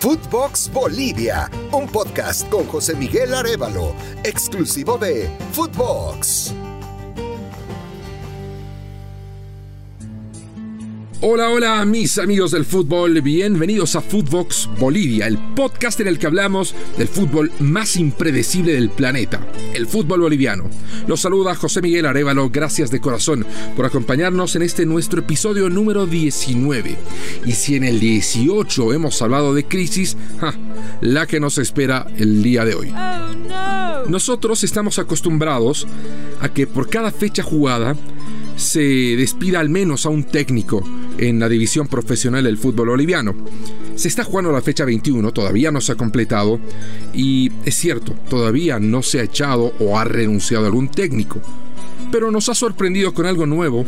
Footbox Bolivia, un podcast con José Miguel Arevalo, exclusivo de Footbox. Hola, hola mis amigos del fútbol, bienvenidos a Footbox Bolivia, el podcast en el que hablamos del fútbol más impredecible del planeta, el fútbol boliviano. Los saluda José Miguel Arevalo, gracias de corazón por acompañarnos en este nuestro episodio número 19. Y si en el 18 hemos hablado de crisis, la que nos espera el día de hoy. Oh, Nosotros estamos acostumbrados a que por cada fecha jugada, se despida al menos a un técnico en la división profesional del fútbol boliviano. Se está jugando la fecha 21, todavía no se ha completado y es cierto, todavía no se ha echado o ha renunciado algún técnico. Pero nos ha sorprendido con algo nuevo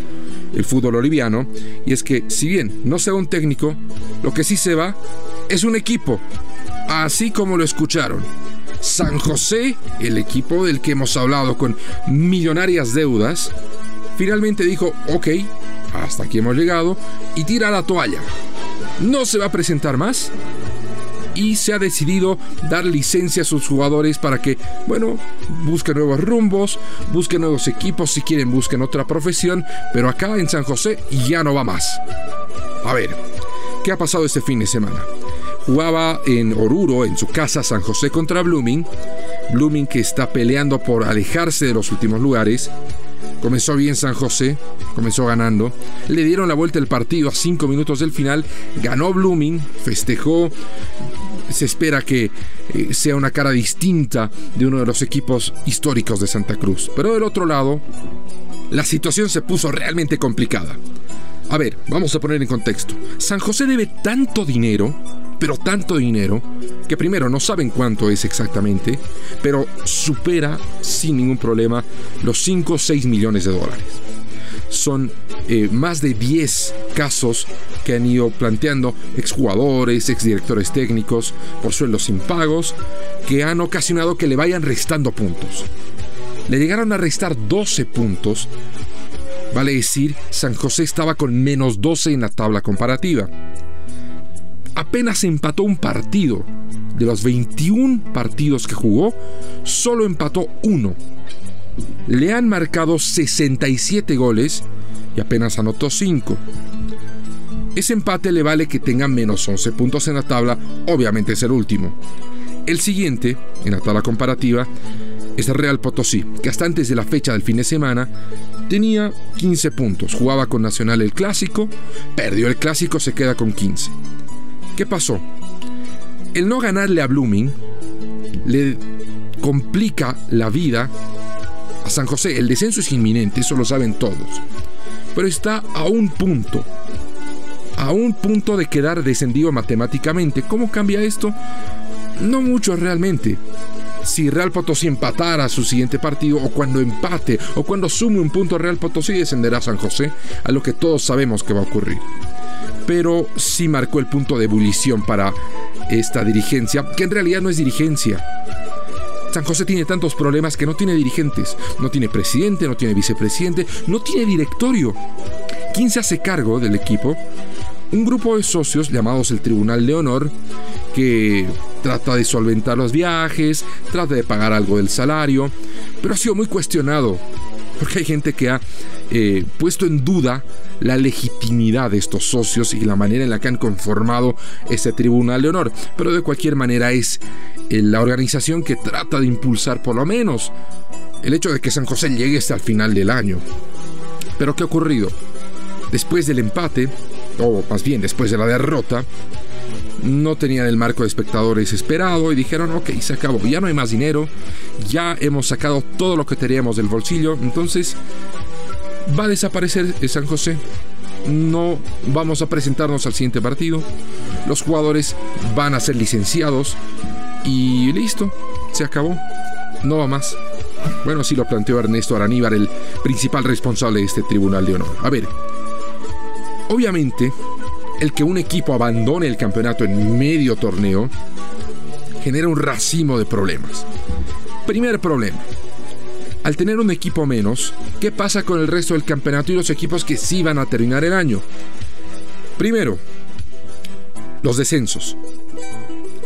el fútbol boliviano y es que si bien no se va un técnico, lo que sí se va es un equipo, así como lo escucharon. San José, el equipo del que hemos hablado con millonarias deudas, finalmente dijo, ok, hasta aquí hemos llegado, y tira la toalla. No se va a presentar más. Y se ha decidido dar licencia a sus jugadores para que, bueno, busquen nuevos rumbos, busquen nuevos equipos, si quieren busquen otra profesión, pero acá en San José ya no va más. A ver, ¿qué ha pasado este fin de semana? Jugaba en Oruro, en su casa San José contra Blooming. Blooming que está peleando por alejarse de los últimos lugares. Comenzó bien San José, comenzó ganando. Le dieron la vuelta el partido a cinco minutos del final. Ganó Blooming, festejó. Se espera que eh, sea una cara distinta de uno de los equipos históricos de Santa Cruz. Pero del otro lado, la situación se puso realmente complicada. A ver, vamos a poner en contexto. San José debe tanto dinero pero tanto dinero que primero no saben cuánto es exactamente, pero supera sin ningún problema los 5 o 6 millones de dólares. Son eh, más de 10 casos que han ido planteando exjugadores, exdirectores técnicos por sueldos impagos, que han ocasionado que le vayan restando puntos. Le llegaron a restar 12 puntos, vale decir, San José estaba con menos 12 en la tabla comparativa apenas empató un partido. De los 21 partidos que jugó, solo empató uno. Le han marcado 67 goles y apenas anotó 5. Ese empate le vale que tenga menos 11 puntos en la tabla, obviamente es el último. El siguiente, en la tabla comparativa, es el Real Potosí, que hasta antes de la fecha del fin de semana tenía 15 puntos. Jugaba con Nacional el clásico, perdió el clásico, se queda con 15. ¿Qué pasó? El no ganarle a Blooming le complica la vida a San José. El descenso es inminente, eso lo saben todos. Pero está a un punto. A un punto de quedar descendido matemáticamente. ¿Cómo cambia esto? No mucho realmente. Si Real Potosí empatara su siguiente partido, o cuando empate, o cuando sume un punto Real Potosí, descenderá San José, a lo que todos sabemos que va a ocurrir pero sí marcó el punto de ebullición para esta dirigencia, que en realidad no es dirigencia. San José tiene tantos problemas que no tiene dirigentes, no tiene presidente, no tiene vicepresidente, no tiene directorio. ¿Quién se hace cargo del equipo? Un grupo de socios llamados el Tribunal de Honor que trata de solventar los viajes, trata de pagar algo del salario, pero ha sido muy cuestionado porque hay gente que ha eh, puesto en duda la legitimidad de estos socios y la manera en la que han conformado este tribunal de honor. Pero de cualquier manera es eh, la organización que trata de impulsar por lo menos el hecho de que San José llegue hasta el final del año. Pero ¿qué ha ocurrido? Después del empate, o más bien después de la derrota, no tenían el marco de espectadores esperado y dijeron, ok, se acabó, ya no hay más dinero, ya hemos sacado todo lo que teníamos del bolsillo, entonces va a desaparecer San José. No vamos a presentarnos al siguiente partido. Los jugadores van a ser licenciados y listo, se acabó. No va más. Bueno, así lo planteó Ernesto Araníbar, el principal responsable de este tribunal de honor. A ver, obviamente, el que un equipo abandone el campeonato en medio torneo genera un racimo de problemas. Primer problema. Al tener un equipo menos, ¿qué pasa con el resto del campeonato y los equipos que sí van a terminar el año? Primero, los descensos.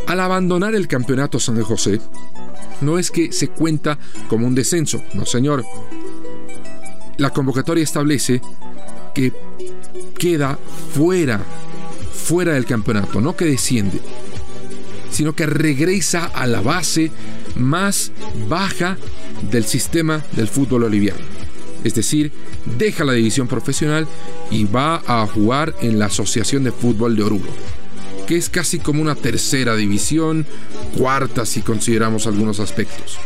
Al abandonar el campeonato San José, no es que se cuenta como un descenso, no señor. La convocatoria establece que queda fuera, fuera del campeonato, no que desciende, sino que regresa a la base más baja del sistema del fútbol boliviano. Es decir, deja la división profesional y va a jugar en la Asociación de Fútbol de Oruro, que es casi como una tercera división, cuarta si consideramos algunos aspectos.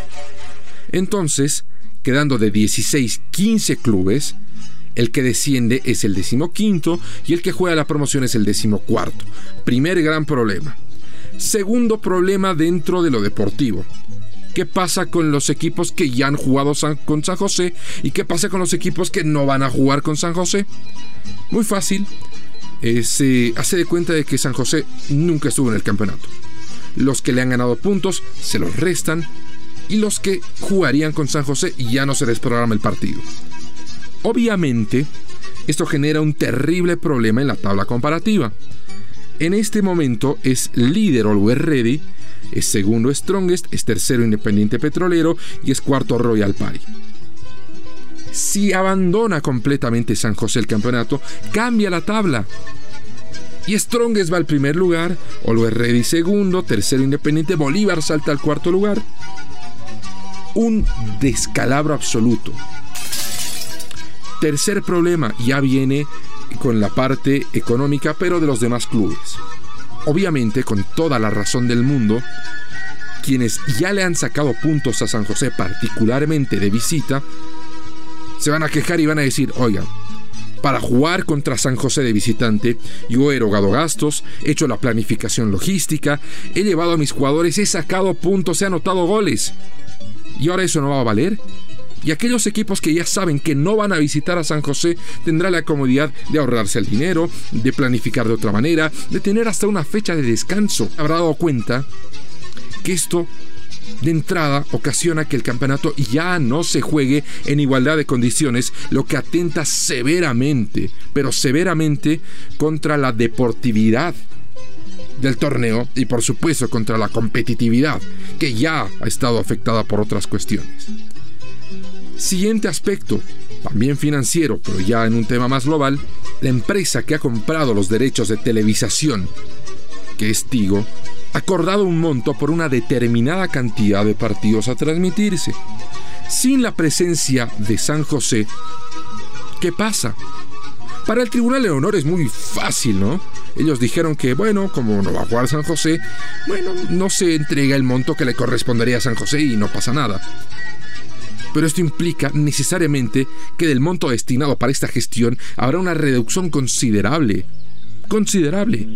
Entonces, quedando de 16, 15 clubes, el que desciende es el decimoquinto y el que juega la promoción es el decimocuarto. Primer gran problema. Segundo problema dentro de lo deportivo. ¿Qué pasa con los equipos que ya han jugado con San José? ¿Y qué pasa con los equipos que no van a jugar con San José? Muy fácil. Eh, se hace de cuenta de que San José nunca estuvo en el campeonato. Los que le han ganado puntos se los restan y los que jugarían con San José ya no se les programa el partido. Obviamente, esto genera un terrible problema en la tabla comparativa. En este momento es líder Always Ready, es segundo Strongest, es tercero Independiente Petrolero y es cuarto Royal Party. Si abandona completamente San José el campeonato, cambia la tabla. Y Strongest va al primer lugar, Always Ready segundo, tercero Independiente, Bolívar salta al cuarto lugar. Un descalabro absoluto. Tercer problema ya viene con la parte económica, pero de los demás clubes. Obviamente, con toda la razón del mundo, quienes ya le han sacado puntos a San José, particularmente de visita, se van a quejar y van a decir, oigan, para jugar contra San José de visitante, yo he erogado gastos, he hecho la planificación logística, he llevado a mis jugadores, he sacado puntos, he anotado goles. ¿Y ahora eso no va a valer? Y aquellos equipos que ya saben que no van a visitar a San José tendrán la comodidad de ahorrarse el dinero, de planificar de otra manera, de tener hasta una fecha de descanso. Habrá dado cuenta que esto de entrada ocasiona que el campeonato ya no se juegue en igualdad de condiciones, lo que atenta severamente, pero severamente contra la deportividad del torneo y por supuesto contra la competitividad, que ya ha estado afectada por otras cuestiones. Siguiente aspecto, también financiero, pero ya en un tema más global, la empresa que ha comprado los derechos de televisación, que es Tigo, ha acordado un monto por una determinada cantidad de partidos a transmitirse. Sin la presencia de San José, ¿qué pasa? Para el Tribunal de Honor es muy fácil, ¿no? Ellos dijeron que, bueno, como no va a jugar San José, bueno, no se entrega el monto que le correspondería a San José y no pasa nada pero esto implica necesariamente que del monto destinado para esta gestión habrá una reducción considerable. Considerable.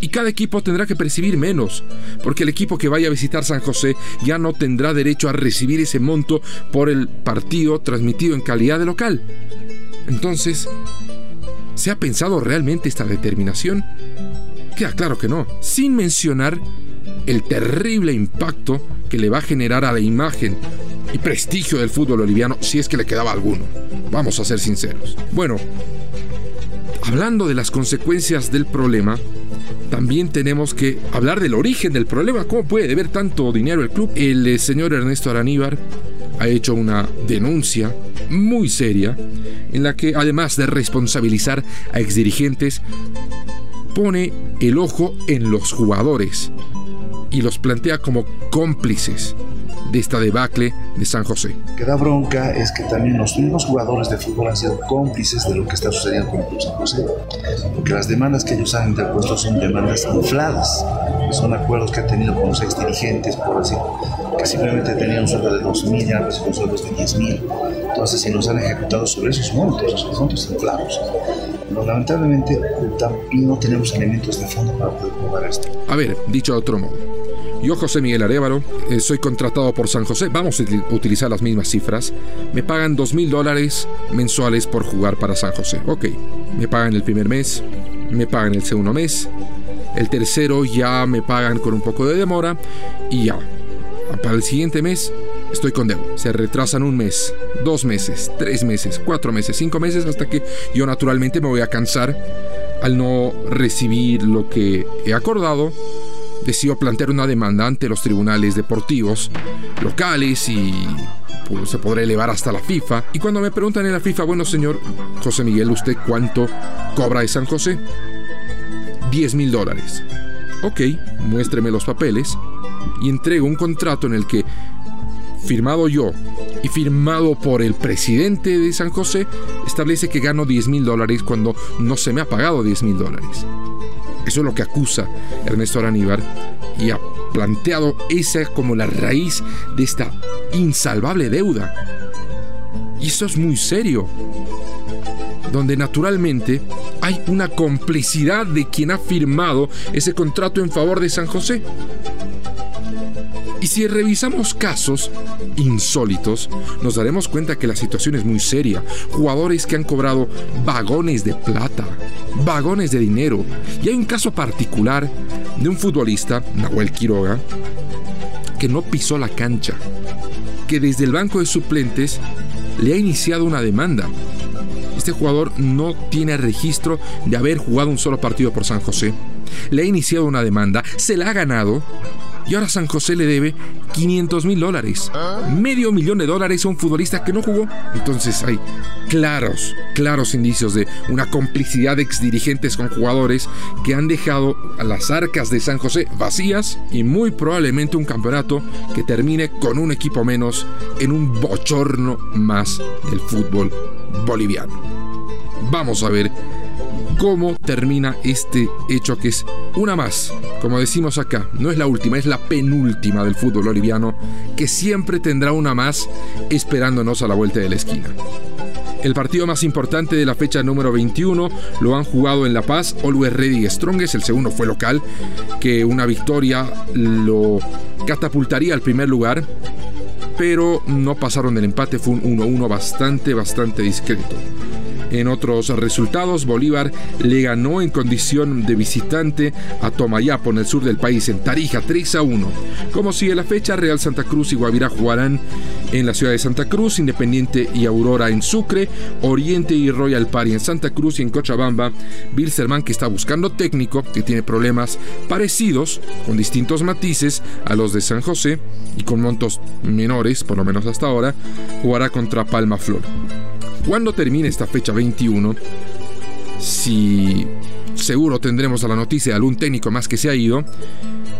Y cada equipo tendrá que percibir menos, porque el equipo que vaya a visitar San José ya no tendrá derecho a recibir ese monto por el partido transmitido en calidad de local. Entonces, ¿se ha pensado realmente esta determinación? Queda claro que no, sin mencionar el terrible impacto que le va a generar a la imagen y prestigio del fútbol boliviano si es que le quedaba alguno. Vamos a ser sinceros. Bueno, hablando de las consecuencias del problema, también tenemos que hablar del origen del problema. ¿Cómo puede deber tanto dinero el club? El eh, señor Ernesto Araníbar ha hecho una denuncia muy seria en la que además de responsabilizar a exdirigentes, pone el ojo en los jugadores y los plantea como cómplices de esta debacle de San José. Que da bronca es que también los mismos jugadores de fútbol han sido cómplices de lo que está sucediendo con el Club San José. Porque las demandas que ellos han interpuesto son demandas infladas. Son acuerdos que han tenido con los ex dirigentes, por decir, que simplemente tenían un sueldo de 2 mil y ahora reciben sueldos de 10 mil. Entonces, si nos han ejecutado sobre esos montos, esos montos inflados. Pero, lamentablemente, también no tenemos elementos de fondo para poder probar esto. A ver, dicho de otro modo. Yo, José Miguel Arevalo, eh, soy contratado por San José, vamos a utilizar las mismas cifras. Me pagan dos mil dólares mensuales por jugar para San José. Ok, me pagan el primer mes, me pagan el segundo mes, el tercero ya me pagan con un poco de demora y ya. Para el siguiente mes estoy con deuda. Se retrasan un mes, dos meses, tres meses, cuatro meses, cinco meses, hasta que yo naturalmente me voy a cansar al no recibir lo que he acordado decidió plantear una demanda ante los tribunales deportivos locales y pues, se podrá elevar hasta la FIFA. Y cuando me preguntan en la FIFA, bueno señor José Miguel, ¿usted cuánto cobra de San José? 10 mil dólares. Ok, muéstreme los papeles y entrego un contrato en el que, firmado yo y firmado por el presidente de San José, establece que gano 10 mil dólares cuando no se me ha pagado 10 mil dólares. Eso es lo que acusa Ernesto Araníbar y ha planteado esa como la raíz de esta insalvable deuda. Y eso es muy serio, donde naturalmente hay una complicidad de quien ha firmado ese contrato en favor de San José. Y si revisamos casos insólitos, nos daremos cuenta que la situación es muy seria. Jugadores que han cobrado vagones de plata, vagones de dinero. Y hay un caso particular de un futbolista, Nahuel Quiroga, que no pisó la cancha, que desde el banco de suplentes le ha iniciado una demanda. Este jugador no tiene registro de haber jugado un solo partido por San José. Le ha iniciado una demanda, se la ha ganado y ahora San José le debe 500 mil dólares. Medio millón de dólares a un futbolista que no jugó. Entonces hay claros, claros indicios de una complicidad de exdirigentes con jugadores que han dejado a las arcas de San José vacías y muy probablemente un campeonato que termine con un equipo menos en un bochorno más del fútbol boliviano. Vamos a ver cómo termina este hecho que es una más. Como decimos acá, no es la última, es la penúltima del fútbol boliviano, que siempre tendrá una más esperándonos a la vuelta de la esquina. El partido más importante de la fecha número 21 lo han jugado en La Paz, Always Ready Strongest, el segundo fue local, que una victoria lo catapultaría al primer lugar, pero no pasaron del empate, fue un 1-1 bastante, bastante discreto. En otros resultados, Bolívar le ganó en condición de visitante a Tomayapo en el sur del país, en Tarija, 3 a 1. Como sigue la fecha, Real Santa Cruz y Guavirá jugarán en la ciudad de Santa Cruz, Independiente y Aurora en Sucre, Oriente y Royal Party en Santa Cruz y en Cochabamba, Bilzerman que está buscando técnico, que tiene problemas parecidos, con distintos matices a los de San José y con montos menores, por lo menos hasta ahora, jugará contra Palma Flor. Cuando termine esta fecha 21, si seguro tendremos a la noticia de algún técnico más que se ha ido,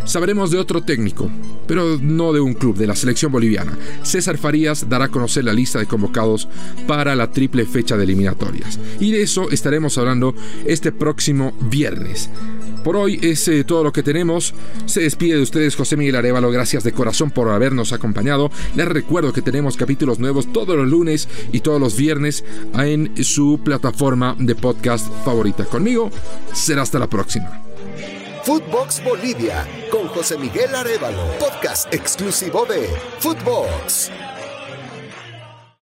sabremos de otro técnico, pero no de un club, de la selección boliviana. César Farías dará a conocer la lista de convocados para la triple fecha de eliminatorias. Y de eso estaremos hablando este próximo viernes. Por hoy es eh, todo lo que tenemos. Se despide de ustedes José Miguel Arevalo. Gracias de corazón por habernos acompañado. Les recuerdo que tenemos capítulos nuevos todos los lunes y todos los viernes en su plataforma de podcast favorita. Conmigo será hasta la próxima. Footbox Bolivia con José Miguel Arevalo, podcast exclusivo de Footbox.